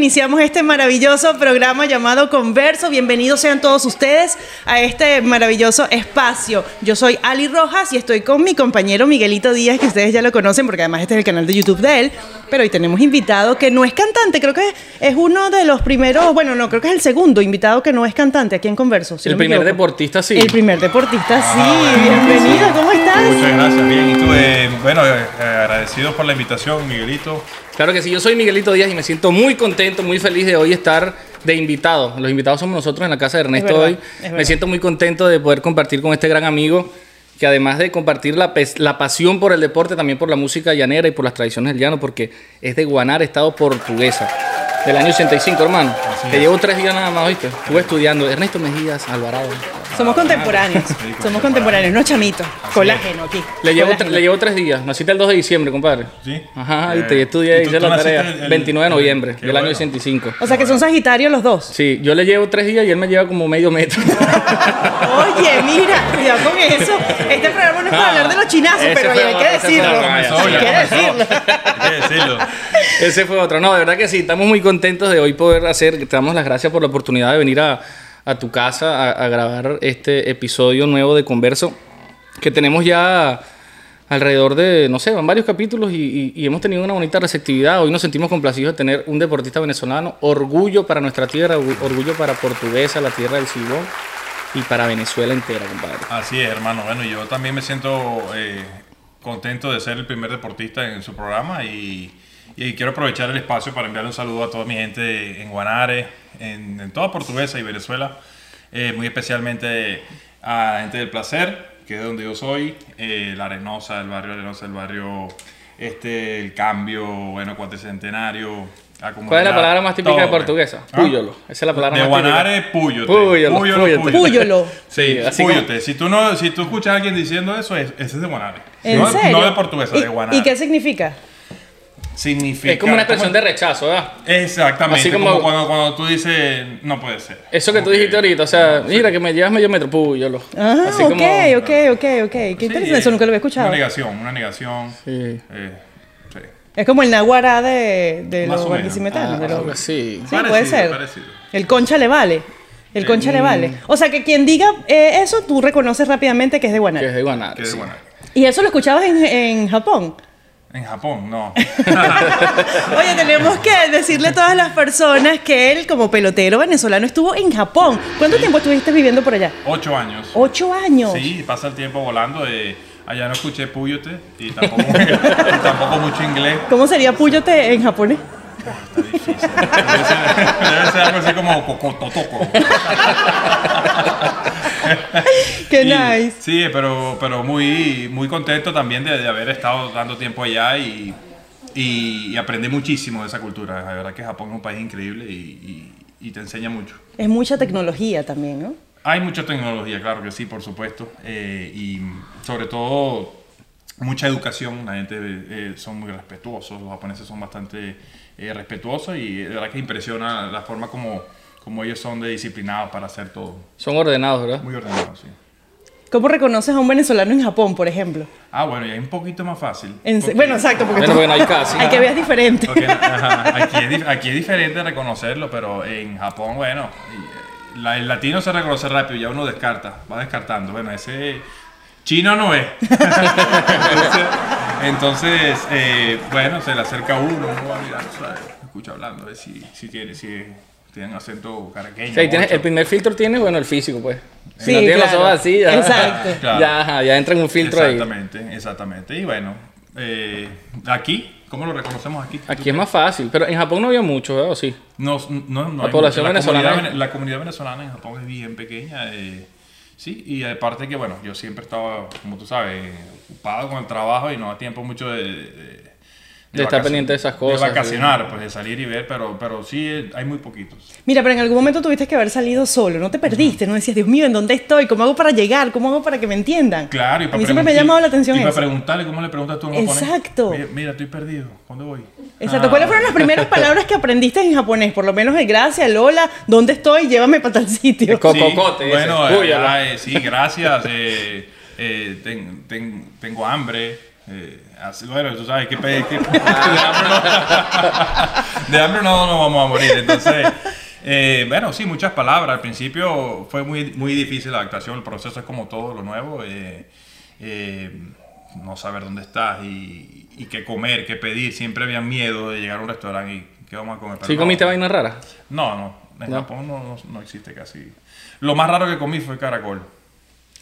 iniciamos este maravilloso programa llamado Converso. Bienvenidos sean todos ustedes a este maravilloso espacio. Yo soy Ali Rojas y estoy con mi compañero Miguelito Díaz, que ustedes ya lo conocen porque además este es el canal de YouTube de él. Pero hoy tenemos invitado que no es cantante, creo que es uno de los primeros, bueno, no, creo que es el segundo invitado que no es cantante aquí en Converso. si el no primer deportista, sí. El primer deportista, sí. Bienvenido, ¿cómo estás? Muchas gracias, bien. Y tú, eh, bueno, eh, agradecido por la invitación, Miguelito. Claro que sí, yo soy Miguelito Díaz y me siento muy contento, muy feliz de hoy estar de invitado. Los invitados somos nosotros en la casa de Ernesto verdad, hoy. Me siento muy contento de poder compartir con este gran amigo que además de compartir la, la pasión por el deporte, también por la música llanera y por las tradiciones del llano, porque es de Guanar, estado portuguesa, del año 85, hermano. Te llevo tres días nada más, ¿oíste? Estuve estudiando. Ernesto Mejías, Alvarado. Somos contemporáneos. Somos contemporáneos, no chamitos. Colágeno aquí. Le llevo, Colágeno. le llevo tres días. Naciste el 2 de diciembre, compadre. Sí. Ajá, Eh, y te estudié ¿y hice la naciste tarea. el- el- 29 de noviembre del año bueno. 85. O sea que son sagitarios los dos. Sí, yo le llevo tres días y él me lleva como medio metro. Oye, mira, cuidado con eso. Este programa no es para hablar de los chinazos, Ese pero fue hay otro, que ese fue decirlo. otro. Hay ya que decirlo. Hay que decirlo. Ese fue otro. No, de verdad que sí, estamos muy contentos de hoy poder hacer, te damos las gracias por la oportunidad de venir a, a tu casa a, grabar este episodio nuevo de Converso, que tenemos ya alrededor de, no sé, van varios capítulos y hemos tenido una bonita receptividad. Hoy nos sentimos complacidos de tener un deportista venezolano, orgullo para nuestra tierra, orgullo para Portuguesa, la tierra del Silbón, y para Venezuela entera, compadre. Así es, hermano. Bueno, yo también me siento eh, contento de ser el primer deportista en su programa y, y quiero aprovechar el espacio para enviar un saludo a toda mi gente en Guanare, en, en toda Portuguesa y Venezuela, eh, muy especialmente a gente del placer, que es de donde yo soy, eh, la Arenosa, el barrio Arenosa, el barrio este, el cambio, bueno, cuatricentenario. la ¿Cuál es la palabra más típica de todo, pues. portuguesa? ¿Ah? Púyolo. Esa es la palabra De más típica. Guanare, Púyote. Púyolo, púyote. Púyolo. Sí, púyote. Si tú no, si tú escuchas a alguien diciendo eso, es, ese es de Guanare. ¿En no, serio? no de portuguesa, ¿Y, de Guanare. ¿Y qué significa? Significa? Es como una expresión de rechazo, ¿verdad? Exactamente. Así como, como- cuando, cuando tú dices, no puede ser. Eso que tú dijiste ahorita, o sea, mira que me llevas medio metro, púyolo. Ah, Así ok, como- ok, ok, ok. Qué Sí, interesante, eso nunca lo había escuchado. Una negación, una negación. Sí. eh, sí. Es como el naguará de, de Más los barquisimetánicos. Ah, de los- algo así. Sí, puede ser. parecido. El concha le vale. El concha le vale. O sea que quien diga eh, eso, tú reconoces rápidamente que es de Que Guanare. es de Guanare. Que es de sí. Guanare. Y eso lo escuchabas en, en Japón. En Japón, no. Oye, tenemos que decirle a todas las personas que él, como pelotero venezolano, estuvo en Japón. ¿Cuánto tiempo estuviste viviendo por allá? Ocho años. Ocho años. Sí, pasa el tiempo volando. eh, allá no escuché Puyote y tampoco, y tampoco mucho inglés. ¿Cómo sería Puyote en japonés? Está difícil. Debe ser, debe ser algo así como cocototoco. Qué Y- nice. Sí, pero, pero muy, muy contento también de, de haber estado dando tiempo allá y, y, y aprendí muchísimo de esa cultura. La verdad que Japón es un país increíble y, y- te enseña mucho. Es mucha tecnología también, ¿no? Hay mucha tecnología, claro que sí, por supuesto. eh, y sobre todo mucha educación. La gente eh, son muy respetuosos. Los japoneses son bastante eh, respetuosos y de verdad que impresiona la forma como, como ellos son de disciplinados para hacer todo. Son ordenados, ¿verdad? Muy ordenados, sí. ¿Cómo reconoces a un venezolano en Japón, por ejemplo? Ah, bueno, y es un poquito más fácil. En- porque- bueno, exacto, porque Bueno, tú- bueno, hay casi. hay que veas diferente. ajá, aquí, es, aquí es diferente reconocerlo, pero en Japón, bueno, eh, la- el latino se reconoce rápido, ya uno descarta, va descartando. Bueno, ese chino no es. entonces, entonces, eh, bueno, se le acerca a uno, uno va mirando, ¿sabes? escucha hablando, a ver si, si tiene, si tienen acento caraqueño. O sea, ahí tienes- mocho. el primer filtro tiene, bueno, el físico, pues. Si Sí, no tiene los ojos así, ya, Exacto. Claro. ya, ajá, ya entra en un filtro ahí. Exactamente, exactamente. Y bueno, eh, aquí, ¿cómo lo reconocemos aquí? Aquí es más fácil, pero en Japón no había mucho, ¿verdad? ¿O sí? No, no, no La hay población mucho. venezolana Comunidad, es- vene- la comunidad venezolana en Japón es bien pequeña. eh, sí, y aparte que, bueno, yo siempre estaba, como tú sabes, ocupado con el trabajo y no da tiempo mucho de... de, De estar pendiente de esas cosas, De vacacionar, pues de salir y ver, pero, pero sí hay muy poquitos. Mira, pero en algún momento tuviste que haber salido solo, no te perdiste, no decías, Dios mío, ¿en dónde estoy? ¿Cómo hago para llegar? ¿Cómo hago para que me entiendan? Claro, y A para mí siempre me ha llamado la atención Y para eso. preguntarle, ¿cómo le preguntas tú a un japonés? Exacto. Mira, mira, estoy perdido, ¿dónde voy? Exacto. Ah. ¿Cuáles fueron las primeras palabras que aprendiste en japonés? Por lo menos el gracias, el hola, ¿dónde estoy? Llévame para tal sitio. El Cococote, ese. Bueno, eh, ah, eh, sí, gracias. eh, eh, ten- ten- tengo hambre. Eh, así, bueno, tú sabes que, que- de, hambre no, de hambre no nos vamos a morir. Entonces, eh, bueno, sí, muchas palabras. Al principio fue muy, muy difícil la adaptación. El proceso es como todo lo nuevo. eh, eh, no saber dónde estás y, y qué comer, qué pedir. Siempre había miedo de llegar a un restaurante y qué vamos a comer. Pero ¿Sí no. comiste vainas raras? No, no. En No. Japón no, no, no existe casi. Lo más raro que comí fue caracol.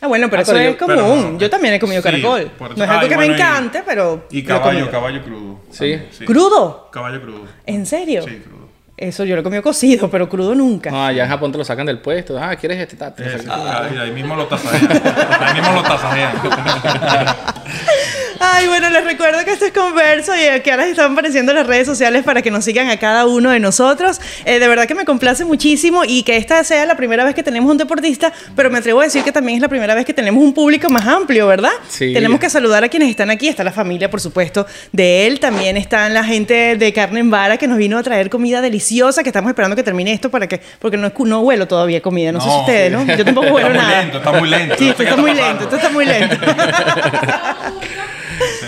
Ah, bueno, pero Ah, eso pero es yo- común. no. yo también he comido Sí, caracol. no es algo ah, que bueno, me y- encante, pero. Y caballo, caballo crudo. Sí. ¿Crudo? Caballo crudo. ¿En serio? Sí, crudo. Eso yo lo he comido cocido, pero crudo nunca. No, allá en Japón te lo sacan del puesto. Ah, ¿quieres este? Te ahí, ahí mismo lo tasajean. ahí mismo lo tasajean. Ay, bueno, les recuerdo que esto es Converso y que ahora están apareciendo las redes sociales para que nos sigan a cada uno de nosotros. Eh, de verdad que me complace muchísimo y que esta sea la primera vez que tenemos un deportista, pero me atrevo a decir que también es la primera vez que tenemos un público más amplio, ¿verdad? Sí. Tenemos que saludar a quienes están aquí. Está la familia, por supuesto, de él. También están la gente de Carne en Vara que nos vino a traer comida deliciosa, que estamos esperando que termine esto para que, porque no, no huelo todavía comida. No, sé si ustedes, ¿no? Yo tampoco huelo Está muy nada. lento, está muy lento. Sí, esto qué está muy está lento, esto está muy lento.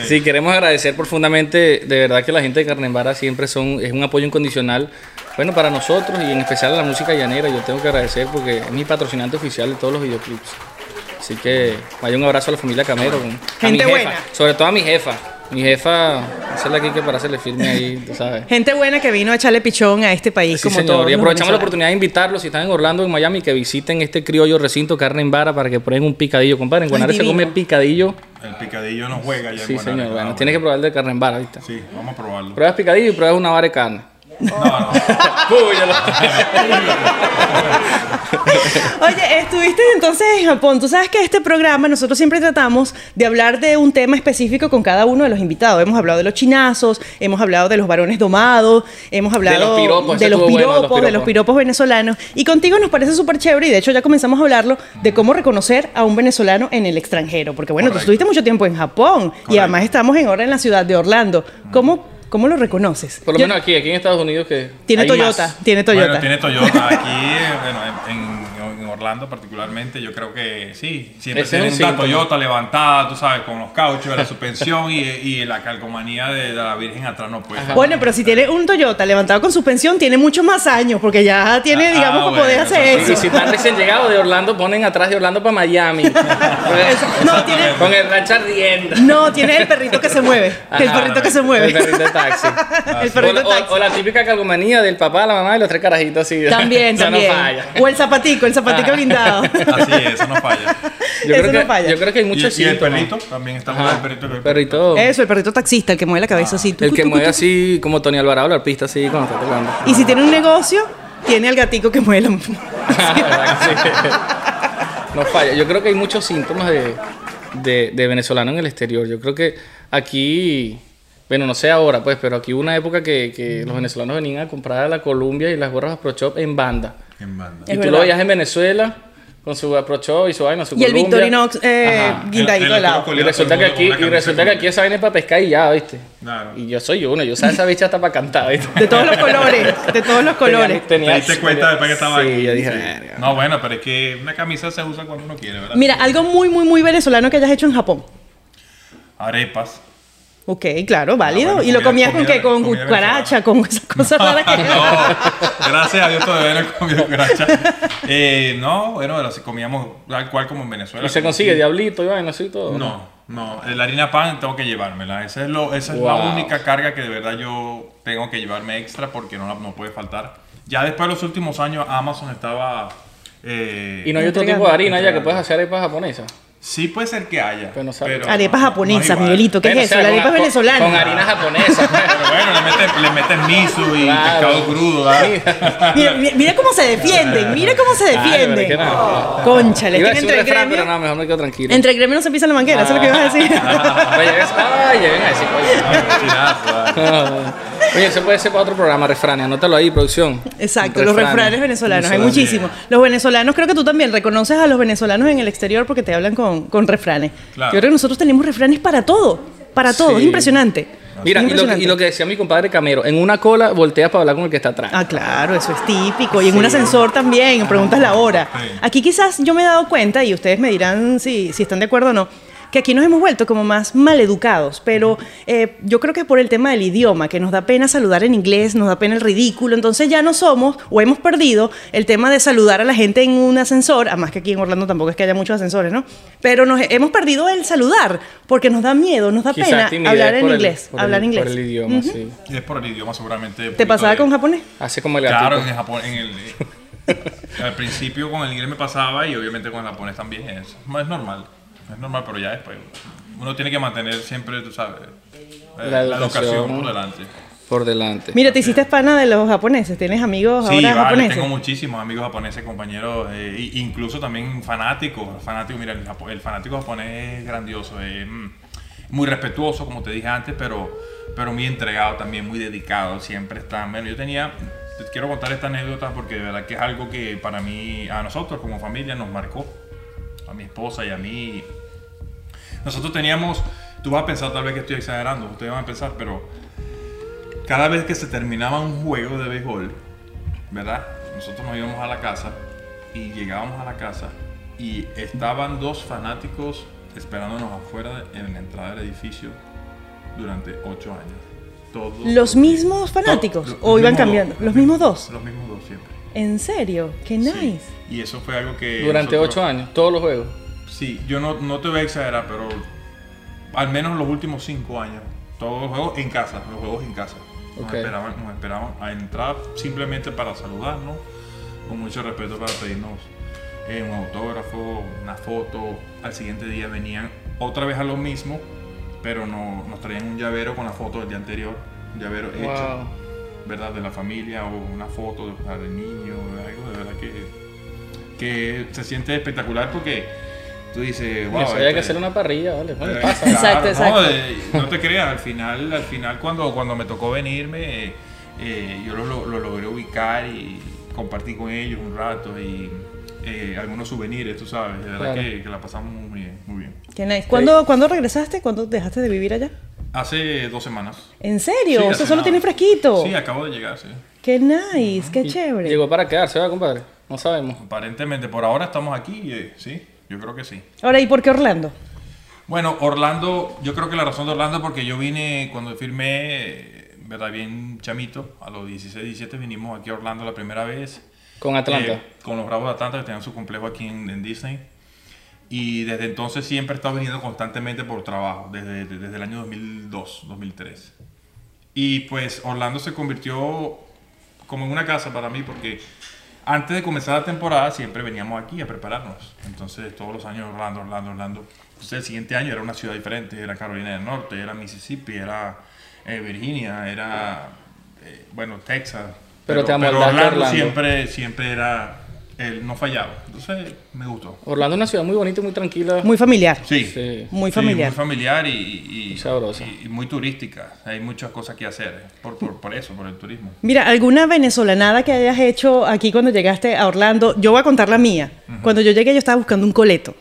Sí, queremos agradecer profundamente, de verdad que la gente de Carnembara siempre son, es un apoyo incondicional, bueno, para nosotros y en especial a la música llanera, yo tengo que agradecer porque es mi patrocinante oficial de todos los videoclips. Así que vaya un abrazo a la familia Camero, a mi Gente jefa, buena. sobre todo a mi jefa. Mi jefa, hacerle aquí que para hacerle firme ahí, tú sabes. Gente buena que vino a echarle pichón a este país, Sí, como señor. todos Y aprovechamos la oportunidad de invitarlos, si están en Orlando, en Miami, que visiten este criollo recinto carne en vara para que prueben un picadillo. Compadre, en Guanare se come picadillo. El picadillo no juega ya Sí, Guanare. señor. Bueno, tienes que probar el de carne en vara, ¿viste? Sí, vamos a probarlo. Pruebas picadillo y pruebas una vara de carne. No, no. Estuviste entonces en Japón. Tú sabes que este programa nosotros siempre tratamos de hablar de un tema específico con cada uno de los invitados. Hemos hablado de los chinazos, hemos hablado de los varones domados, hemos hablado los piropos, de los estuvo bueno, piropos, los de los piropos. piropos venezolanos. Y contigo nos parece súper chévere y de hecho ya comenzamos a hablarlo de cómo reconocer a un venezolano en el extranjero. Porque bueno, tú Correcto. estuviste mucho tiempo en Japón y Correcto. además estamos en ahora en la ciudad de Orlando. ¿Cómo, cómo lo reconoces? Por lo Yo- menos aquí, aquí en Estados Unidos que Tiene Toyota, más. tiene Toyota. Bueno, tiene Toyota. Aquí, bueno, en, en- en Orlando particularmente, yo creo que sí. Siempre Ese es tienen un una síntoma. Toyota levantada, tú sabes, con los cauchos la suspensión y, y la calcomanía de, de la Virgen atrás no puede. Bueno, pero si tiene un Toyota levantado con suspensión, tiene mucho más años, porque ya tiene, Ah, digamos, para bueno, poder hacer eso Y si están recién llegados de Orlando, ponen atrás de Orlando para Miami. No, tiene, Con el rancho ardiendo. no, tiene el perrito que se mueve. El perrito que se mueve. El perrito de taxi. El O, perrito de o- taxi. o la típica calcomanía del papá, la mamá y los tres carajitos así. También, Eso también. no falla. O el zapatico, el zapatico Ah. blindado. Así es, eso no falla. Yo Eso creo, no que, falla. yo creo que hay Y, muchos y el síntomas. perrito, también está Ajá. el perrito. Perrito. Eso, el perrito taxista, el que mueve la cabeza así. tucu, El que tucu, mueve tucu. así como Tony Alvarado, la arpista así cuando está tocando. Y si tiene un negocio, tiene al gatico que mueve la... ¿Verdad que sí? No falla. Yo creo que hay muchos síntomas de, de, de venezolano en el exterior. Yo creo que aquí, bueno, no sé ahora, pues, pero aquí hubo una época que, que los venezolanos venían a comprar a la Columbia y las gorras Pro Shop en banda. En banda. Es y tú verdad. lo veías en Venezuela con su Pro Shop y su vaina, su Y el Columbia. Victorinox eh, guindadito de lado. Y resulta que aquí, y resulta que aquí esa vaina es para pescar y ya, ¿viste? Claro. Y yo soy uno, yo sabía esa bicha hasta para cantar, ¿viste? De todos los colores, de todos los colores. ¿Te diste cuenta después que estaba sí, aquí? yo dije. No, bueno, pero es que una camisa se usa cuando uno quiere, ¿verdad? Mira, algo muy, muy, muy venezolano que hayas hecho en Japón. Arepas. Ok, claro, válido. Ah, bueno, ¿Y lo comías con qué? ¿Con cucaracha? ¿Con esas cosas raras que No, gracias a Dios todavía no he comido cucaracha. Eh, no, bueno, pero si comíamos tal cual como en Venezuela. Y se consigue diablito y vaina así y todo. No, no, la harina pan tengo que llevármela. Esa es, lo, esa es la única carga que de verdad yo tengo que llevarme extra porque no, la- no puede faltar. Ya después de los últimos años Amazon estaba... eh, Y no hay otro tipo de harina ya que puedes hacer arepas japonesas. Sí puede ser que haya. Pero no es igual. Miguelito, ¿qué es o eso? sea, La con- arepa con- venezolana. Con harina japonesa. Pero bueno, le meten, le miso y Claro. pescado crudo. ¿verdad? Mira, cómo se defienden, mira cómo se pero defienden. que no. Conchale, Iba a es que decir un entre el gremio, pero no, mejor me quedo tranquilo. entre el gremio no se pisa la manguera, eso es lo que ibas a decir. Oye, llegas- ay, lleguen a decir, oye. Eso puede ser para otro programa, refranes. Anótalo ahí, producción. Exacto, los refranes venezolanos, hay muchísimos. Los venezolanos, creo que tú también reconoces a los venezolanos en el exterior porque te hablan con, con refranes. Claro. Yo creo que nosotros tenemos refranes para todo, para todo, Sí. es impresionante. Mira, y lo, que- impresionante. y lo que decía mi compadre Camero, en una cola volteas para hablar con el que está atrás. Ah, claro, eso es típico. Y en un ascensor también, preguntas la hora. Aquí quizás yo me he dado cuenta, y ustedes me dirán si, si están de acuerdo o no, que aquí nos hemos vuelto como más maleducados, pero eh, yo creo que es por el tema del idioma, que nos da pena saludar en inglés, nos da pena el ridículo, entonces ya no somos o hemos perdido el tema de saludar a la gente en un ascensor, además que aquí en Orlando tampoco es que haya muchos ascensores, ¿no? Pero nos hemos perdido el saludar porque nos da miedo, nos da Quizás pena hablar en el- inglés, por el- hablar inglés. Por el idioma, sí. Y es por el idioma seguramente. ¿Te pasaba de- con japonés? Hace como el Claro, en Japón, en el, al principio con el inglés me pasaba y obviamente con el japonés también. Es, es normal, es normal, pero ya después uno tiene que mantener siempre, tú sabes, eh, La la, educación. por delante. Por delante. Mira, te hiciste pana de los japoneses, ¿tienes amigos Sí, ahora vale, japoneses? tengo muchísimos amigos japoneses, compañeros, eh, incluso también fanáticos. Fanáticos, mira, el, japo- el fanático japonés es grandioso, es mm, muy respetuoso, como te dije antes, pero, pero muy entregado también, muy dedicado. Siempre están. Bueno, yo tenía. te Quiero contar esta anécdota porque de verdad que es algo que para mí, a nosotros como familia, nos marcó. A mi esposa y a mí. Nosotros teníamos. Tú vas a pensar tal vez que estoy exagerando, ustedes van a pensar, pero cada vez que se terminaba un juego de béisbol, ¿verdad? Nosotros nos íbamos a la casa y llegábamos a la casa y estaban dos fanáticos esperándonos afuera en la entrada del edificio durante ocho años. Todos ¿Los mismos fanáticos? ¿O los iban cambiando? dos, ¿Los mismos dos? Los mismos dos siempre. ¿En serio? ¡Qué nice! Sí. Y eso fue algo que... Durante nosotros- ocho años, todos los juegos. Sí, yo no, no te voy a exagerar, pero al menos los últimos cinco años, todos los juegos en casa, los juegos en casa. Nos, Ok. esperaban, nos esperaban a entrar simplemente para saludarnos, con mucho respeto para pedirnos eh, un autógrafo, una foto. Al siguiente día venían otra vez a lo mismo, pero no, nos traían un llavero con la foto del día anterior, un llavero hecho. ¿Verdad? De la familia o una foto o sea, del niño, algo de verdad que, que se siente espectacular porque tú dices, wow. Eso había este- que hacer una parrilla, ¿vale? Bueno, eh, pasa. claro, Exacto, no, exacto. eh, No, te creas, al final, al final cuando, cuando me tocó venirme, eh, eh, yo lo, lo- lo logré ubicar y compartí con ellos un rato y eh, algunos souvenirs, tú sabes, de verdad Claro. que, que la pasamos muy bien, muy bien. ¡Qué nice! ¿Cuándo, ¿cuándo regresaste? ¿Cuándo dejaste de vivir allá? Hace dos semanas. ¿En serio? Sí, o sea, solo nada. tiene fresquito. Sí, acabo de llegar, sí. ¡Qué nice! ¡Qué chévere! Llegó para quedarse, ¿verdad, compadre? No sabemos. Aparentemente, por ahora estamos aquí, eh, sí, yo creo que sí. Ahora, ¿y por qué Orlando? Bueno, Orlando, yo creo que la razón de Orlando es porque yo vine cuando firmé, ¿verdad? Bien chamito, a los 16, 17 vinimos aquí a Orlando la primera vez. Con Atlanta. eh, con los Bravos de Atlanta que tenían su complejo aquí en, en Disney. Y desde entonces siempre he estado viniendo constantemente por trabajo, desde, desde, el año 2002, 2003. Y pues Orlando se convirtió como en una casa para mí porque antes de comenzar la temporada siempre veníamos aquí a prepararnos. Entonces todos los años Orlando, Orlando, Orlando. Entonces el siguiente año era una ciudad diferente, era Carolina del Norte, era Mississippi, era eh, Virginia, era, eh, bueno, Texas. Pero te pero amoldaste a Orlando, Orlando. siempre, siempre era, el no fallaba. Entonces me gustó. Orlando es una ciudad muy bonita muy tranquila. Muy familiar. Sí. Sí. Muy Sí, familiar. muy familiar y, y, sabrosa. y- y muy turística. Hay muchas cosas que hacer eh, por, por, por eso, por el turismo. Mira, ¿alguna venezolanada que hayas hecho aquí cuando llegaste a Orlando? Yo voy a contar la mía. Cuando yo llegué yo estaba buscando un coleto.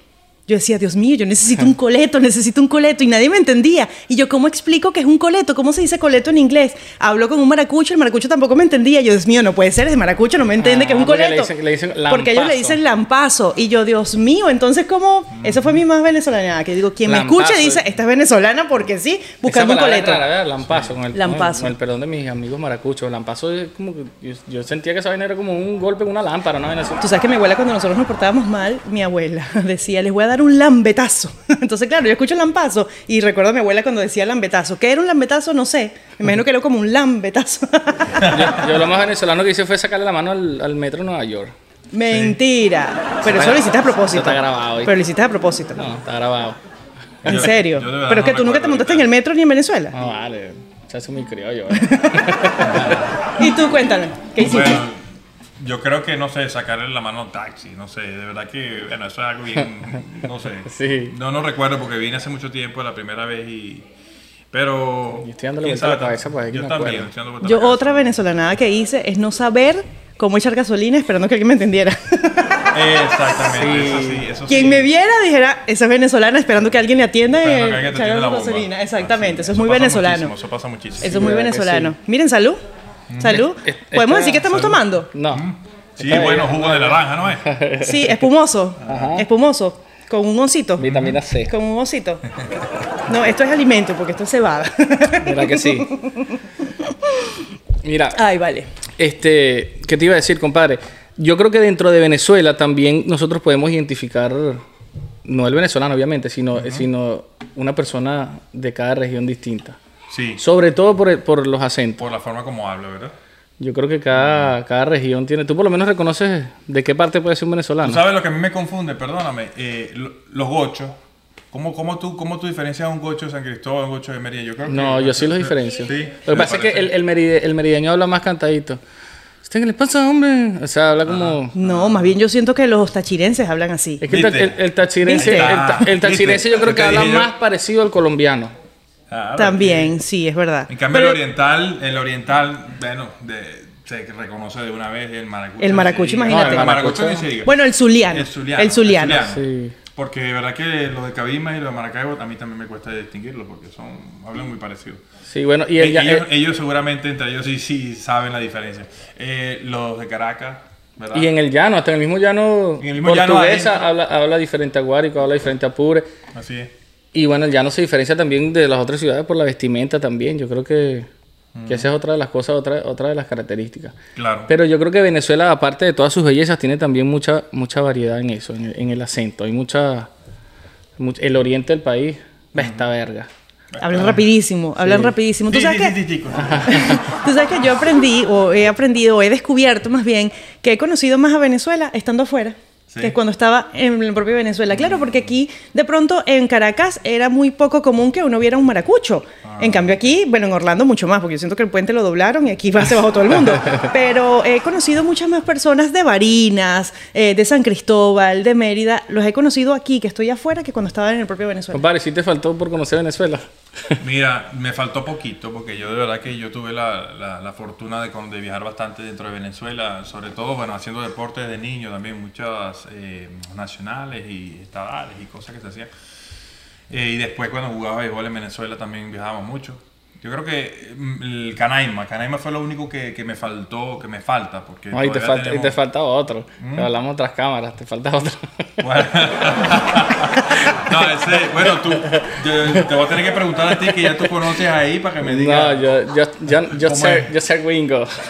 Yo decía, Dios mío, yo necesito un coleto, necesito un coleto, y nadie me entendía. Y yo, ¿cómo explico que es un coleto? ¿Cómo se dice coleto en inglés? Hablo con un maracucho, el maracucho tampoco me entendía. Yo, Dios mío, no puede ser, ese maracucho no me entiende Ah, que es un le coleto. dicen- le dicen porque ellos le dicen lampazo. Y yo, Dios mío, entonces, ¿cómo? Esa fue mi más venezolana. Que digo, quien me Lampazo. escuche dice, esta es venezolana porque sí, buscando un Esa es coleto. rara, ¿verdad? Lampazo, con el, Lampazo. Con el perdón de mis amigos maracuchos. Lampazo es como que yo, yo sentía que esa vaina era como un golpe en una lámpara. Tú sabes que mi abuela cuando nosotros nos portábamos mal, mi abuela decía, les voy a dar un lambetazo. Entonces, claro, yo escucho lampazo y recuerdo a mi abuela cuando decía lambetazo. ¿Qué era un lambetazo? No sé. Me imagino que era como un lambetazo. Yo, yo lo más venezolano que hice fue sacarle la mano al, al metro de Nueva York. Mentira. Pero eso lo hiciste a propósito. Eso está grabado. Pero lo hiciste a propósito. No, está grabado. En serio. yo Pero es no que tú nunca te montaste en el metro ni en Venezuela. No, vale. Se hace muy criollo. ¿eh? Y tú cuéntame, ¿qué hiciste? Bueno, yo creo que, no sé, sacarle la mano a un taxi, no sé, de verdad que, bueno, eso es algo bien, no sé. Sí. No, no recuerdo porque vine hace mucho tiempo, la primera vez y... Pero... Y estoy dándole quién vuelta a la cabeza, pues, aquí Yo también, estoy dando Yo otra venezolanada que hice es no saber cómo echar gasolina esperando que alguien me entendiera. Exactamente, eso sí, eso Quien sí. me viera dijera, esa es venezolana esperando que alguien le atienda y echar gasolina. Exactamente, Así, eso es muy venezolano. muchísimo, Eso pasa muchísimo. Eso es muy venezolano. sí. Miren, salud. Salud. Es- ¿Podemos decir que estamos salud. tomando? No. Sí, bueno, jugo de naranja, ¿no es? Sí, espumoso. Espumoso. Con un osito. Vitamina C. Con un osito. No, esto es alimento porque esto es cebada. ¿Verdad que sí? Mira, Ay, vale. este, ¿qué te iba a decir, compadre? Yo creo que dentro de Venezuela también nosotros podemos identificar, no el venezolano obviamente, sino, sino una persona de cada región distinta. Sí, Sobre todo por, el- por los acentos. por la forma como habla, ¿verdad? Yo creo que cada, cada región tiene... Tú por lo menos reconoces de qué parte puede ser un Tú venezolano. sabes lo que a mí me confunde, perdóname, eh, lo- los gochos. ¿Cómo, cómo, tú, ¿Cómo tú diferencias un gocho de San Cristóbal, un gocho de Mérida? Yo creo que- No, yo sí los diferencio. Sí, Lo que pasa es que el, el, meride- el merideño habla más cantadito. ¿Usted qué le pasa, hombre? O sea, habla como... No, más bien yo siento que los tachirenses hablan así. Es que el, el- el tachirense, el, el tachirense yo creo que habla más parecido al colombiano. Claro, También, sí, es verdad. En cambio, Pero el oriental, el oriental, bueno, de- se reconoce de una vez el maracucho. El maracucho, imagínate. No, el maracucho Maracucho. ni se diga. Bueno, el zuliano. El zuliano. El zuliano. Sí. Porque de verdad que los de Cabima y los de Maracaibo a mí también me cuesta distinguirlos porque son hablan muy parecidos. Sí, bueno, y el, ellos, eh, ellos seguramente entre ellos sí, sí saben la diferencia. Eh, los de Caracas, ¿verdad? y en el llano, hasta en el mismo llano En el mismo portuguesa habla, habla diferente a Guárico, habla diferente a Pure. Así es. Y bueno, el llano se diferencia también de las otras ciudades por la vestimenta también. Yo creo que, que esa es otra de las cosas, otra, otra de las características. Claro. Pero yo creo que Venezuela, aparte de todas sus bellezas, tiene también mucha, mucha variedad en eso, en el, en el acento. Hay mucha, much- El oriente del país, ve esta verga. Hablan rapidísimo, hablan rapidísimo. ¿Tú sabes que. Tú sabes que yo aprendí, o he aprendido, o he descubierto más bien, que he conocido más a Venezuela estando afuera. Sí. Que cuando estaba en el propio Venezuela. Claro, porque aquí, de pronto, en Caracas era muy poco común que uno viera un maracucho. Ah. En cambio, aquí, bueno, en Orlando mucho más, porque yo siento que el puente lo doblaron y aquí va, se bajó todo el mundo. Pero he conocido muchas más personas de Barinas, eh, de San Cristóbal, de Mérida. Los he conocido aquí, que estoy afuera, que cuando estaba en el propio Venezuela. Compadre, ¿sí te faltó por conocer Venezuela? Mira, me faltó poquito porque yo de verdad que yo tuve la, la, la fortuna de, de viajar bastante dentro de Venezuela, sobre todo, bueno, haciendo deporte de niño también, muchas eh, nacionales y estadales y cosas que se hacían. Eh, y después cuando jugaba béisbol en Venezuela también viajábamos mucho. Yo creo que mm, el Canaima, Canaima fue lo único que, que me faltó, que me falta. Porque No, y te, falta, y tenemos- te falta otro. Que hablamos otras cámaras, te falta otro. Bueno. no, ese, bueno, tú, yo- te voy a tener que preguntar a ti que ya tú conoces ahí para que me digas. no, yo, yo, yo, yo, ¿Cómo sé, es? yo sé Wingo.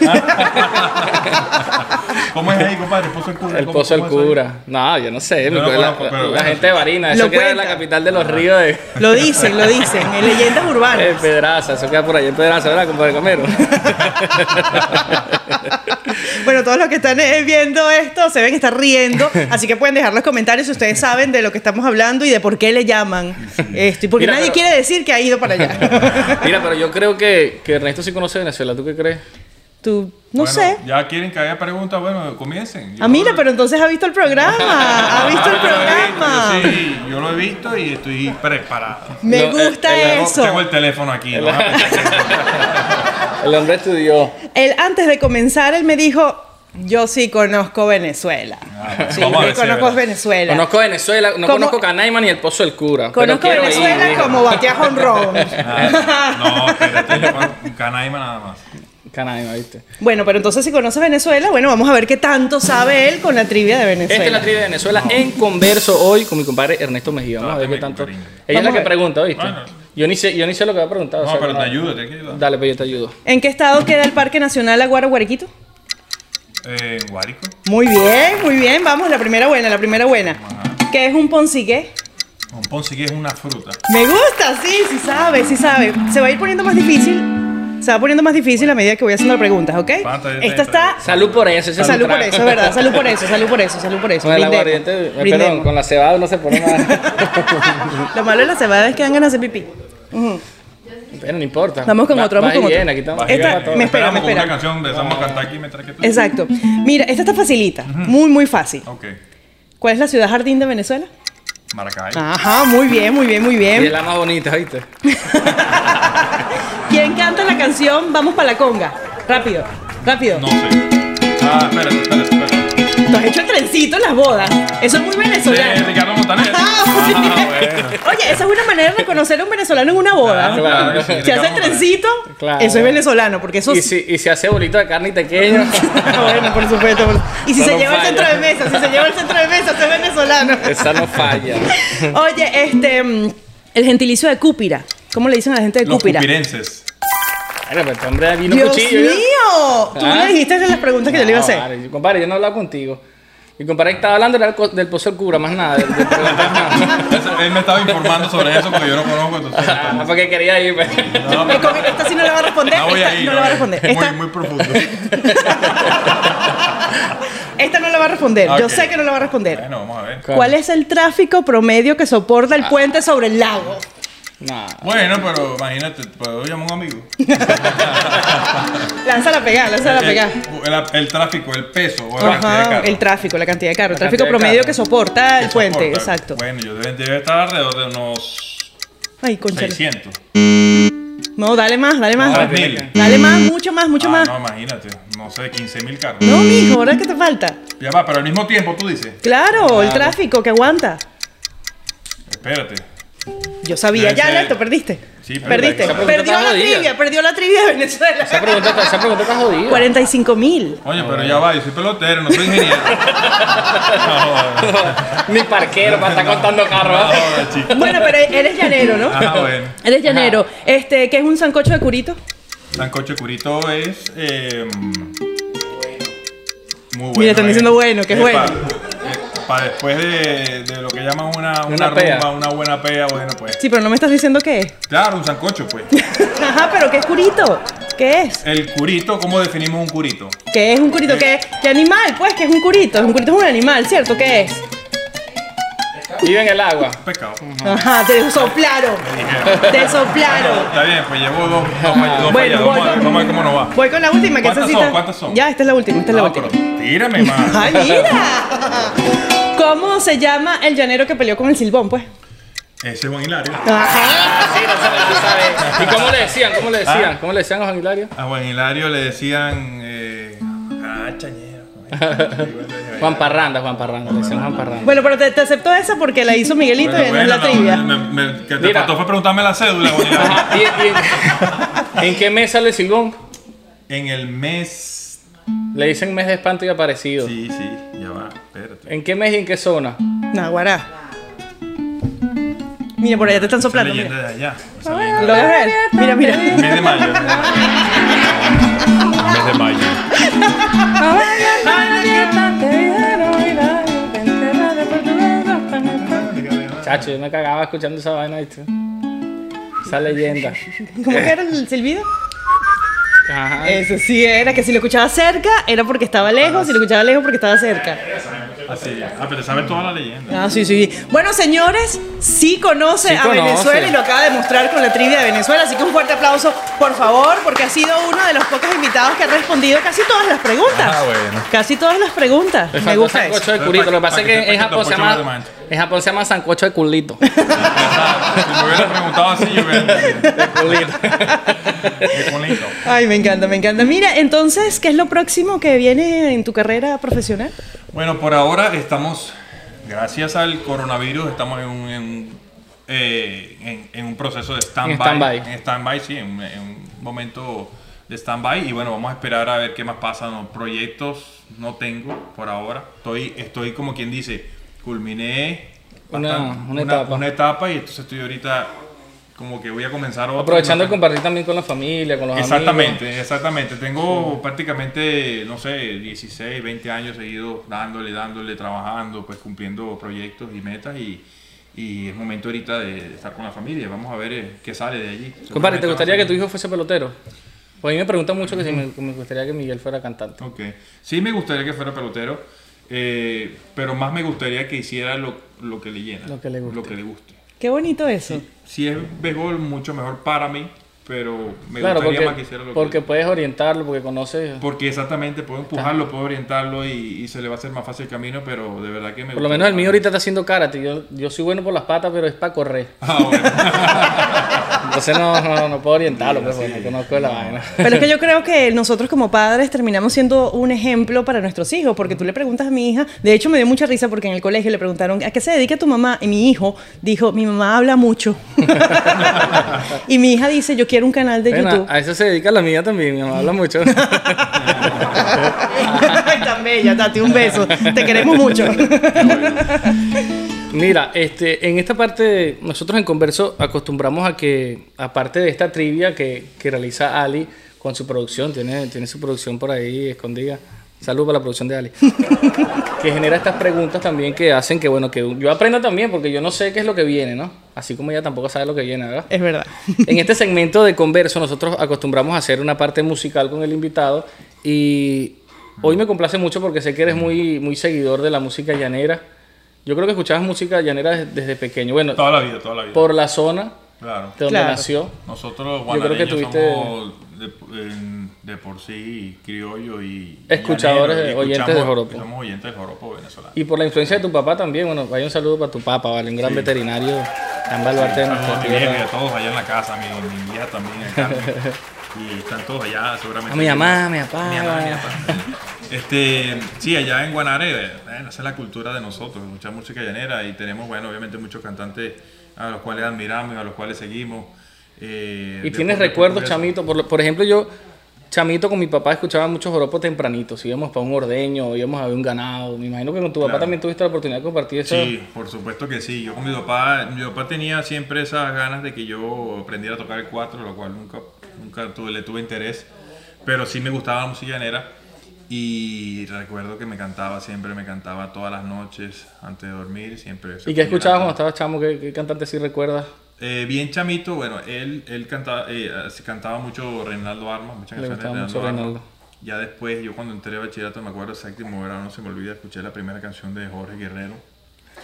¿Cómo es ahí, compadre? El Pozo del Cura. El ¿Cómo- pozo del cura. No, yo no sé. No la, conozco, la- pero la bueno, gente de Barinas, Lo eso queda en la capital de los ríos de, Lo dicen, lo dicen, en leyendas urbanas. Pedraza. Eso queda por allá en Pedraza, ¿verdad, compadre Camero? Bueno, todos los que están eh, viendo esto se ven estar riendo, así que pueden dejar los comentarios si ustedes saben de lo que estamos hablando y de por qué le llaman esto. Y porque Mira, nadie pero- quiere decir que ha ido para allá. Mira, pero yo creo que, que Ernesto sí conoce Venezuela. ¿Tú qué crees? Tú, no Bueno, sé. Ya quieren que haya preguntas, bueno, comiencen. Yo- Ah, mira, pero entonces ha visto el programa. Ha visto el Yo visto, programa. yo sí, yo lo he visto y estoy preparado. Me No, el- gusta el- eso. Tengo el teléfono aquí. ¿no? El hombre estudió. Él, antes de comenzar, él me dijo, yo sí conozco Venezuela. bueno, Sí, vamos a ver conozco. Venezuela. Conozco Venezuela, no ¿Cómo? conozco Canaima ni el Pozo del Cura. Conozco ir, Venezuela dijo. como batea honrón. Ah, no, espérate, Canaima nada más. Canaima, ¿viste? Bueno, pero entonces si conoce Venezuela, bueno, vamos a ver qué tanto sabe él con la trivia de Venezuela. Esta es la trivia de Venezuela en converso hoy con mi compadre Ernesto Mejía. Vamos a ver qué tanto. cariño. Ella es la que pregunta, ¿viste? Bueno. Yo ni sé, yo ni sé lo que va a preguntar. o No, sea, pero te no- ayudo, te ayudo. Dale, pues yo te ayudo. ¿En qué estado queda el Parque Nacional Aguaro Guarequito? Eh, Guárico. Muy bien, muy bien. Vamos, la primera buena, la primera buena. ¿Qué es un ponciqué? Un ponce que es una fruta. Me gusta, sí, sí sabe, sí sabe. Se va a ir poniendo más difícil. Se va poniendo más difícil a medida que voy haciendo las preguntas, ¿ok? Esta está. Salud por eso. ese Salud por eso, es verdad. Salud por eso, salud por eso, salud por eso. Con el Brindemos, aguardiente, eh, brindemos. perdón, con la cebada no se pone más. Lo malo de la cebada es que dan ganas de hacer pipí. Ujú. Pero no importa. Vamos con Va- otro, vamos va con otro. viene, aquí estamos. Esta- me espera, Esperamos me con una espera. canción, empezamos a cantar aquí mientras que tú. Exacto. Mira, esta está facilita. Muy, muy fácil. Ok. ¿Cuál es la ciudad jardín de Venezuela? Maracay. Ajá, muy bien, muy bien, muy Y es bien. la más bonita, ¿viste? ¿Quién canta la canción Vamos para la conga? Rápido, rápido. No sé. Ah, espérate, espérate. Tú has hecho el trencito en las bodas. Eso es muy venezolano. Ricardo Montaner. Ah, Ah, bueno. Oye, esa es una manera de reconocer a un venezolano en una boda. Claro, claro Si hace el trencito, Claro. eso es venezolano, porque eso Y si, y si hace bolito de carne y pequeño. bueno, por supuesto. por- Y si se no lleva el falla. centro de mesa, si se lleva el centro de mesa, eso es venezolano. Esa no falla. Oye, este, mm, el gentilicio de Cúpira. ¿Cómo le dicen a la gente de Los Cúpira? cupirenses. Mira, pero este hombre vino Dios cuchillo. ¿ya? mío. Tú Ah. me dijiste en las preguntas que yo le iba a No, hacer. vale, yo- compadre, yo no he hablado contigo. Mi compadre estaba hablando del, del pozo del cura, más nada. De, de preguntas nada. Eso- Él me estaba informando sobre eso porque yo no conozco. Entonces, Ah, porque quería ir. pues. no, con- Esta sí no le va a responder. no voy esta a ir. no le va a responder. Es muy, Esta, muy profundo. esta no le va a responder. Yo sé que no le va a responder. Bueno, vamos a ver. ¿Cuál es el tráfico promedio que soporta Ah. el puente sobre el lago? Nah. Bueno, pero imagínate, puedo llamar a un amigo. Lánzala a pegar, lánzala a El, pegar. el- el tráfico, el peso o la cantidad de Ajá, carros. el tráfico, la cantidad de carros. El tráfico promedio que soporta el Que puente, soporta. exacto. Bueno, yo debe, debe estar alrededor de unos Ay, concha. 600. No, dale más, dale más. No, tiene mil. que- Dale más, mucho más, mucho Ah, más. No, imagínate, no sé, 15 mil carros. No, mijo, ¿ahora qué te falta? Ya va, pero al mismo tiempo tú dices, Claro, el Claro. tráfico que aguanta. espérate. Yo sabía, ya, ser- Neto, perdiste. Sí, perdiste. Perdió la jodida. trivia, perdió la trivia de Venezuela. Esa pregunta, está- esa pregunta está jodida. 45 mil. Oye, pero ya va, yo soy pelotero, no soy ingeniero. no, Ni parquero para estar contando carros. no, chico. Bueno, pero eres llanero, ¿no? Ah, bueno. Eres llanero. Este, ¿qué es un sancocho de curito? Sancocho de curito es eh, muy bueno. Mira, están diciendo bueno, que es bueno. Para después de, de lo que llaman una, una, Una pea. rumba, una buena pea, bueno, pues. Sí, pero no me estás diciendo qué es. Claro, un sancocho, pues. Ajá, pero ¿qué es curito? ¿Qué es? El curito, ¿cómo definimos un curito? ¿Qué es un curito? ¿Qué, qué animal? Pues, ¿qué es un curito? Un curito es un animal, ¿cierto? ¿Qué es? Vive en el agua. Pescado. Ajá, te soplaron. Te soplaron. Está bien, pues llevo dos, dos, Bueno, Vamos, a ver- con- vamos a ver cómo nos va. Voy con la última que ¿Cuántas esa sí son? está- ¿Cuántas son? Ya, esta es la última, esta es la No, última. pero tírame más. ¡Ay, mira! ¿Cómo se llama el llanero que peleó con el silbón, pues? Ese es Juan Hilario. Ajá. Sí, no sabes, tú sabes. ¿Y cómo le decían? ¿Cómo le decían? ¿Cómo le decían a Juan Hilario? A Juan Hilario le decían. Eh, ah. Juan Parranda, Juan Parranda. Le decían Juan Parranda. Bueno, pero te, te acepto esa porque la hizo Miguelito Bueno, y no es la trivia. me- me- que te Mira. faltó fue preguntarme la cédula, Juan Hilario. Ajá, ¿y- y- ¿En qué mes sale silbón? En el mes. Le dicen mes de espanto y aparecido. Sí, sí, ya va, espérate. ¿En qué mes y en qué zona? Naguará. Mira, por allá te están Esa soplando. leyenda Mira. de allá. esa leyenda. ¿Lo vas a ver? Mira, mira. Mes de mayo. Mes de mayo. Chacho, yo me cagaba escuchando esa vaina, ¿viste? Esa leyenda. ¿Cómo que era el silbido? Ajá. Eso sí era, que si lo escuchaba cerca era porque estaba lejos, si lo escuchaba lejos porque estaba cerca. Así. Ah, pero te sabes toda la leyenda. Ah, sí, sí. Bueno, señores, sí conoce Sí a conoce. Venezuela y lo acaba de mostrar con la trivia de Venezuela. Así que un fuerte aplauso, por favor, porque ha sido uno de los pocos invitados que ha respondido casi todas las preguntas. Ah, bueno. Casi todas las preguntas. Me gusta eso. de. Lo que pasa es que que- en Japón se llama. sancocho de culito. Exacto. Si me hubieran preguntado así, yo hubiera. De culito. Ay, me encanta, me encanta. Mira, entonces, ¿qué es lo próximo que viene en tu carrera profesional? Bueno, por ahora estamos, gracias al coronavirus, estamos en un, en, un, eh, en- en un proceso de stand-by. En stand-by. En stand-by, sí, en, en un momento de stand-by. Y bueno, vamos a esperar a ver qué más pasa. No, proyectos no tengo por ahora. Estoy, estoy como quien dice, culminé Una- una etapa. una etapa y entonces estoy ahorita como que voy a comenzar otra. Aprovechando de compartir también con la familia, con los Exactamente, amigos. exactamente. Tengo prácticamente, no sé, 16, 20 años seguidos dándole, dándole, trabajando, pues cumpliendo proyectos y metas y, y es momento ahorita de estar con la familia. Vamos a ver eh, qué sale de allí. Compadre, ¿te gustaría que tu hijo fuese pelotero? Pues a mí me preguntan mucho que si me, me gustaría que Miguel fuera cantante. Ok. Sí me gustaría que fuera pelotero, eh, pero más me gustaría que hiciera lo, lo que le llena. Lo que le guste. Lo que le guste. Qué bonito eso. Si es béisbol, mucho mejor para mí, pero me claro, gustaría porque, más que hiciera lo porque que puedes orientarlo, porque conoces. Porque exactamente puedo empujarlo, puedo orientarlo y, y se le va a hacer más fácil el camino, pero de verdad que me Por lo menos el mío ahorita está haciendo karate. Yo, yo soy bueno por las patas, pero es para correr. Ah, bueno. entonces no, no, no puedo orientarlo, pues, porque no conozco la vaina. Pero es que yo creo que nosotros como padres terminamos siendo un ejemplo para nuestros hijos, porque tú le preguntas a mi hija, de hecho me dio mucha risa porque en el colegio le preguntaron, ¿a qué se dedica tu mamá? Y mi hijo dijo, mi mamá habla mucho. y mi hija dice, yo quiero un canal de Bueno, YouTube. a eso se dedica la mía también, mi mamá habla mucho. Ay, tan bella, Tati, un beso. Te queremos mucho. Mira, este, en esta parte, nosotros en Converso acostumbramos a que, aparte de esta trivia que, que realiza Ali con su producción, tiene, tiene su producción por ahí escondida. Salud para la producción de Ali. que genera estas preguntas también que hacen que, bueno, que yo aprenda también, porque yo no sé qué es lo que viene, ¿no? Así como ella tampoco sabe lo que viene, ¿verdad? es verdad. En este segmento de converso nosotros acostumbramos a hacer una parte musical con el invitado y hoy me complace mucho porque sé que eres muy, muy seguidor de la música llanera. Yo creo que escuchabas música llanera desde, desde pequeño. Bueno, Toda la vida, toda la vida. por la zona Claro. de donde Claro. nació. Nosotros Yo creo que tuviste- somos de, de por sí criollo y Escuchadores, llanero, y oyentes de joropo. Somos oyentes de joropo venezolano. Y por la influencia de tu papá también. Bueno, vaya un saludo para tu papá, ¿vale? Un gran Sí. veterinario. en baluarte de nuestra Saludos a tierra. todos allá en la casa, mi, mi vieja también, Carmen. y están todos allá, seguramente. A mi mamá, a mi papá. Mi mamá, mi papá. Este, sí, allá en Guanare, bueno, esa es la cultura de nosotros, mucha música llanera y tenemos, bueno, obviamente muchos cantantes a los cuales admiramos y a los cuales seguimos. eh, ¿Y tienes recuerdos, chamito? Por, por ejemplo, yo, chamito, con mi papá escuchaba muchos joropos tempranitos. Íbamos para un ordeño, íbamos a ver un ganado. Me imagino que con tu papá Claro. también tuviste la oportunidad de compartir eso. Sí, por supuesto que sí. Yo con mi papá, mi papá tenía siempre esas ganas de que yo aprendiera a tocar el cuatro, lo cual nunca, nunca tuve, le tuve interés. Pero sí me gustaba la música llanera. Y recuerdo que me cantaba siempre, me cantaba todas las noches antes de dormir, siempre. ¿Y qué escuchabas cuando estabas chamo? ¿Qué, qué cantante sí recuerdas? Eh, bien chamito, bueno, él, él cantaba, eh, cantaba mucho Reinaldo Armas, muchas Le canciones de Reinaldo mucho Armas. Reinaldo. Ya después, yo cuando entré a bachillerato, me acuerdo séptimo grado, no se me olvida, escuché la primera canción de Jorge Guerrero,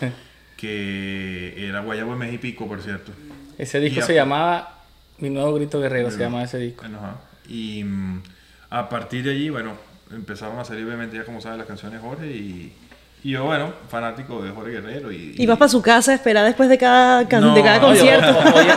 que era Guayabo de Mejipico, por cierto. Ese disco Y a- se llamaba Mi Nuevo Grito Guerrero, se llamaba ese disco. Bueno, ajá. Y mm, a partir de allí, bueno, empezaron a salir obviamente ya como sabes las canciones Jorge y, y yo, bueno, fanático de Jorge Guerrero. Y, Y vas para su casa a esperar después de cada, can- No, de cada concierto. Oye, oye,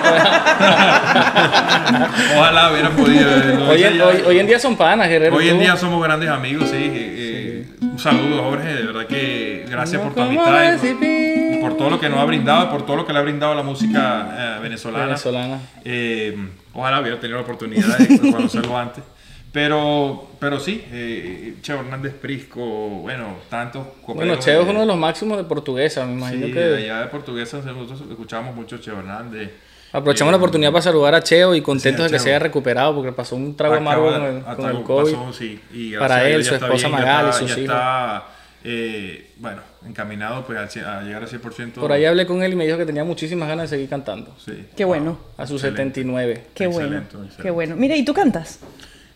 Ojalá hubiera podido. hoy, en, hoy- hoy en día son panas, Guerrero. Hoy en tú. día somos grandes amigos, sí. eh, eh, un saludo, Jorge. De verdad que gracias por tu ¿Cómo amistad y por, por todo lo que nos ha brindado, y por todo lo que le ha brindado la música eh, venezolana. Venezolana. Eh, ojalá hubiera tenido la oportunidad de conocerlo antes. Pero, pero sí, eh, Cheo Hernández Prisco, bueno, tantos Bueno, Cheo es uno de los máximos de portuguesa, me imagino Sí, que... de allá de portuguesa nosotros escuchamos mucho Cheo Hernández. Aprovechamos Eh, la oportunidad para saludar a Cheo y contentos Sí, de que se haya recuperado porque pasó un trago amargo con el, con el COVID. pasó, sí, y gracias Para él, su esposa bien, ya Magali, está- sus ya hijos. está, eh, bueno, encaminado pues a, llegar al 100%. Por ahí hablé con él y me dijo que tenía muchísimas ganas de seguir cantando. Sí. Qué bueno. A sus Excelente. 79. Qué bueno. Excelente, excelente. Qué bueno. Mira, ¿y tú cantas?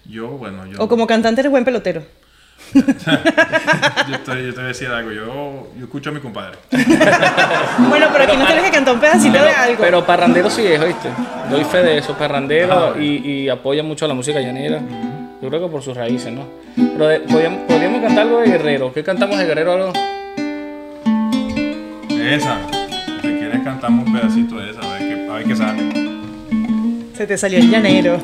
Yo, bueno, yo... O como cantante eres buen pelotero. yo, estoy, yo te voy a decir algo, yo, yo escucho a mi compadre. Bueno, pero aquí no tienes que cantar un pedacito de algo. Pero parrandero sí es, ¿oíste? Doy fe de eso, parrandero y, y apoya mucho a la música llanera. Yo creo que por sus raíces, ¿no? Pero de- podríamos, podríamos cantar algo de Guerrero. ¿Qué cantamos de Guerrero? Algo? Esa, si quieres cantamos un pedacito de esa, a ver qué, a ver qué sale. Se te salió el llanero.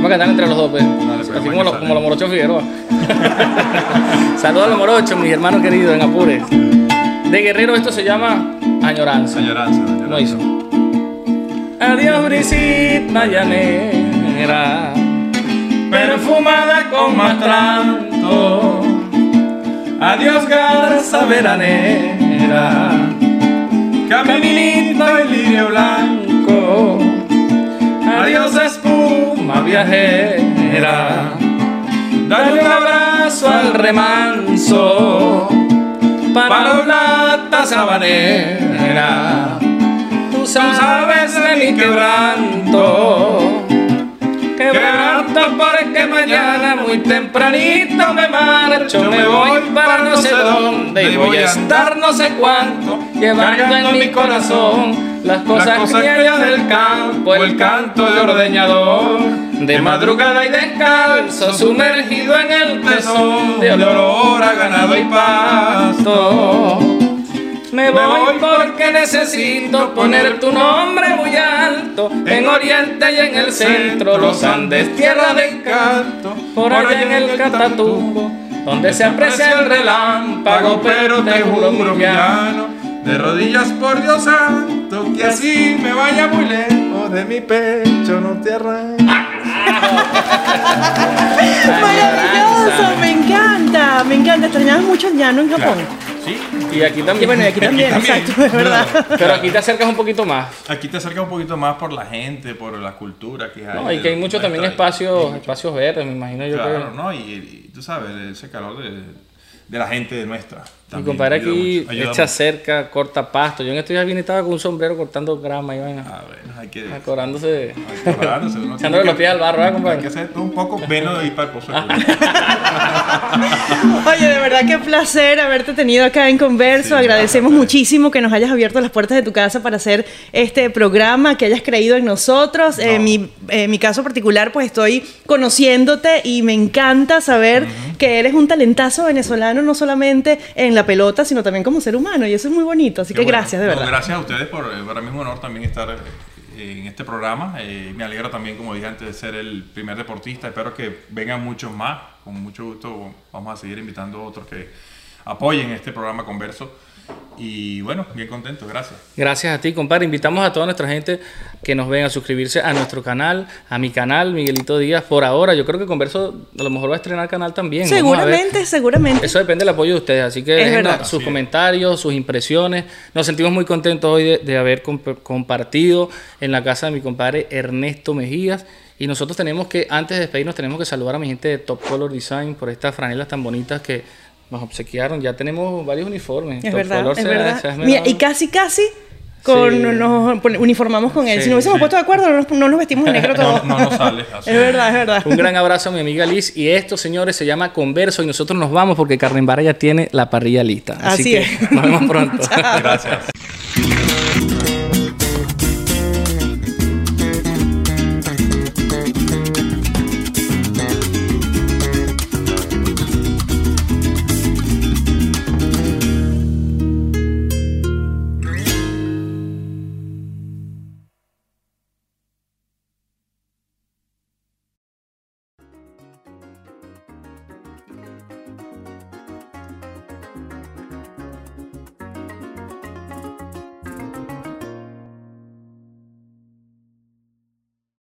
Vamos a cantar entre los dos, pues. pues, Así como, los- como los morochos Figueroa. Saludos a los morochos, mis hermanos queridos en Apures. De Guerrero esto se llama Añoranza. Añoranza, añoranza. ¿Cómo hizo? Adiós, brisita llanera, perfumada con más tranto. Adiós, garza veranera, caminito y lirio blanco. Adiós, espuma viajera, dale un abrazo al remanso. Para sabanera. Tú sabes de mi quebranto. Quebranto porque mañana muy tempranito me marcho, me voy para no sé dónde y voy a estar no sé cuánto, llevando en mi corazón las cosas criollas del campo, el canto de ordeñador, de madrugada y descalzo, sumergido en el tesón. De olor a ganado y pasto. Me voy porque necesito poner tu nombre muy alto. En Oriente y en el centro, los Andes, tierra de canto, por allá en el Catatumbo, donde se aprecia el relámpago, pero te juro mi llano, de rodillas por Dios santo, que así me vaya muy lejos de mi pecho, no te arranques. Maravilloso, me encanta, me encanta. Extrañabas mucho el llano en Japón. Sí, Y aquí Y también. bueno, y aquí también, también. exacto, es verdad. Pero aquí te acercas un poquito más. Aquí te acerca un poquito más por la gente, por la cultura que hay. No, y que hay de mucho también espacios, espacios verdes, me imagino yo Claro, que. ¿no? Y, y tú sabes, ese calor de, de la gente de nuestra. Mi compadre aquí echa mucho. cerca, corta pasto. Yo en estos días vine estaba con un sombrero cortando grama y vaina. Ah, bueno, hay que. Uno Echándole tiene los pies al barro, ¿eh, Hay compadre? que hacer un poco menos de ir para el pozo de culo. Oye, de verdad qué placer haberte tenido acá en Converso. Sí, Agradecemos gracias. muchísimo que nos hayas abierto las puertas de tu casa para hacer este programa, que hayas creído en nosotros. En mi, en mi caso particular, pues estoy conociéndote y me encanta saber que eres un talentazo venezolano, no solamente en la pelota, sino también como ser humano. Y eso es muy bonito. Así Qué que bueno. gracias, de No, verdad. gracias a ustedes por, eh, para mí es un honor también estar eh, en este programa. Eh, me alegra también, como dije antes, de ser el primer deportista. Espero que vengan muchos más. Con mucho gusto vamos a seguir invitando a otros que apoyen este programa Converso. Y bueno, bien contento, gracias. Gracias a ti, compadre. Invitamos a toda nuestra gente que nos ven a suscribirse a nuestro canal, a mi canal, Miguelito Díaz. Por ahora, yo creo que Converso a lo mejor va a estrenar canal también. Seguramente, seguramente. Eso depende del apoyo de ustedes, así que Es dejen verdad. sus Así es. comentarios, sus impresiones. Nos sentimos muy contentos hoy de, de haber comp- compartido en la casa de mi compadre Ernesto Mejías. Y nosotros tenemos que, antes de despedirnos, tenemos que saludar a mi gente de Top Color Design por estas franelas tan bonitas que nos obsequiaron. Ya tenemos varios uniformes. Es Top verdad, Color es se- verdad. se Mira, y casi, casi con, Sí. nos uniformamos con él. Sí, si nos hubiésemos sí. puesto de acuerdo, no nos, no nos vestimos de negro todos. No, no nos sale. así es verdad, es verdad. Un gran abrazo a mi amiga Liz. Y esto, señores, se llama Converso. Y nosotros nos vamos porque Carmen Vara ya tiene la parrilla lista. Así, Así que es. nos vemos pronto. Gracias.